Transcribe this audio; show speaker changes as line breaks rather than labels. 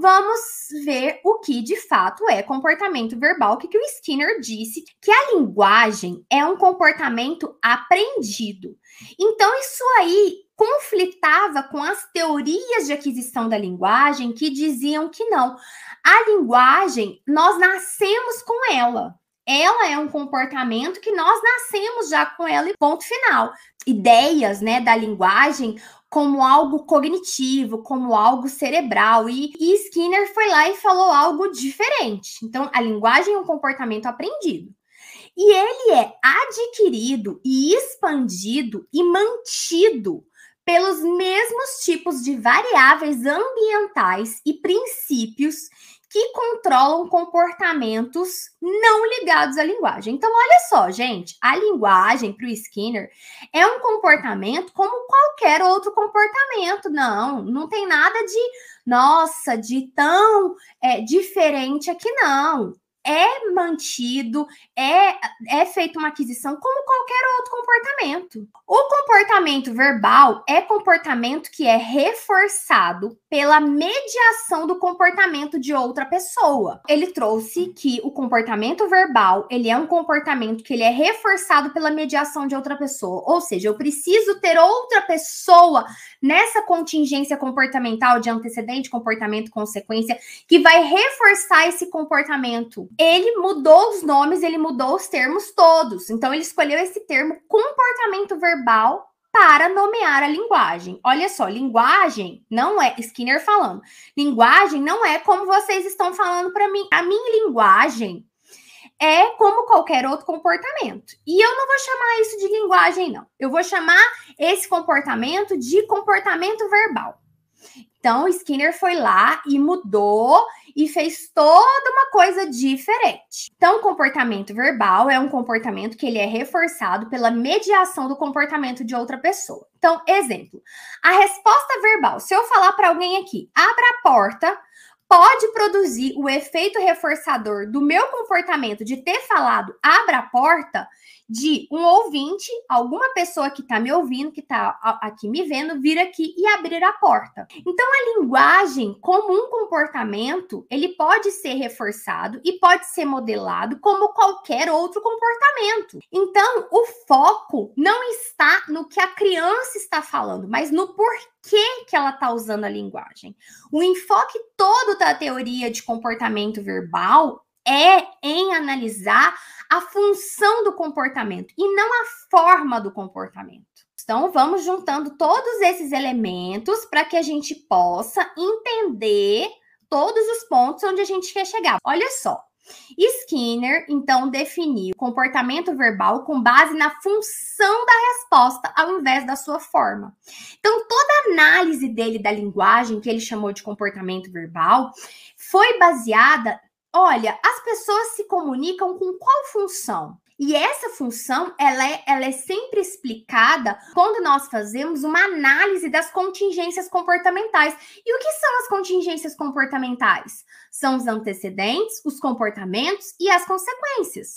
Vamos ver o que de fato é comportamento verbal, o que, que o Skinner disse, que a linguagem é um comportamento aprendido. Então, isso aí conflitava com as teorias de aquisição da linguagem que diziam que não. A linguagem, nós nascemos com ela. Ela é um comportamento que nós nascemos já com ela e ponto final. Ideias, né, da linguagem como algo cognitivo, como algo cerebral. E, e Skinner foi lá e falou algo diferente. Então, a linguagem é um comportamento aprendido. E ele é adquirido e expandido e mantido pelos mesmos tipos de variáveis ambientais e princípios que controlam comportamentos não ligados à linguagem. Então, olha só, gente, a linguagem para o Skinner é um comportamento como qualquer outro comportamento. Não, não tem nada de, nossa, de tão é, diferente aqui, não é mantido, é, é feita uma aquisição como qualquer outro comportamento. O comportamento verbal é comportamento que é reforçado pela mediação do comportamento de outra pessoa. Ele trouxe que o comportamento verbal, ele é um comportamento que ele é reforçado pela mediação de outra pessoa. Ou seja, eu preciso ter outra pessoa nessa contingência comportamental de antecedente, comportamento, consequência, que vai reforçar esse comportamento. Ele mudou os nomes, ele mudou os termos todos. Então ele escolheu esse termo comportamento verbal para nomear a linguagem. Olha só, linguagem não é Skinner falando. Linguagem não é como vocês estão falando para mim. A minha linguagem é como qualquer outro comportamento. E eu não vou chamar isso de linguagem não. Eu vou chamar esse comportamento de comportamento verbal. Então, Skinner foi lá e mudou e fez toda uma coisa diferente. Então, comportamento verbal é um comportamento que ele é reforçado pela mediação do comportamento de outra pessoa. Então, exemplo, a resposta verbal, se eu falar para alguém aqui, abra a porta, pode produzir o efeito reforçador do meu comportamento de ter falado abra a porta de um ouvinte, alguma pessoa que está me ouvindo, que está aqui me vendo, vir aqui e abrir a porta. Então, a linguagem, como um comportamento, ele pode ser reforçado e pode ser modelado como qualquer outro comportamento. Então, o foco não está no que a criança está falando, mas no porquê que ela está usando a linguagem. O enfoque todo da teoria de comportamento verbal é em analisar a função do comportamento e não a forma do comportamento. Então, vamos juntando todos esses elementos para que a gente possa entender todos os pontos onde a gente quer chegar. Olha só. Skinner, então, definiu comportamento verbal com base na função da resposta ao invés da sua forma. Então, toda a análise dele da linguagem, que ele chamou de comportamento verbal, foi baseada Olha, as pessoas se comunicam com qual função? E essa função, ela é, ela é sempre explicada quando nós fazemos uma análise das contingências comportamentais. E o que são as contingências comportamentais? São os antecedentes, os comportamentos e as consequências.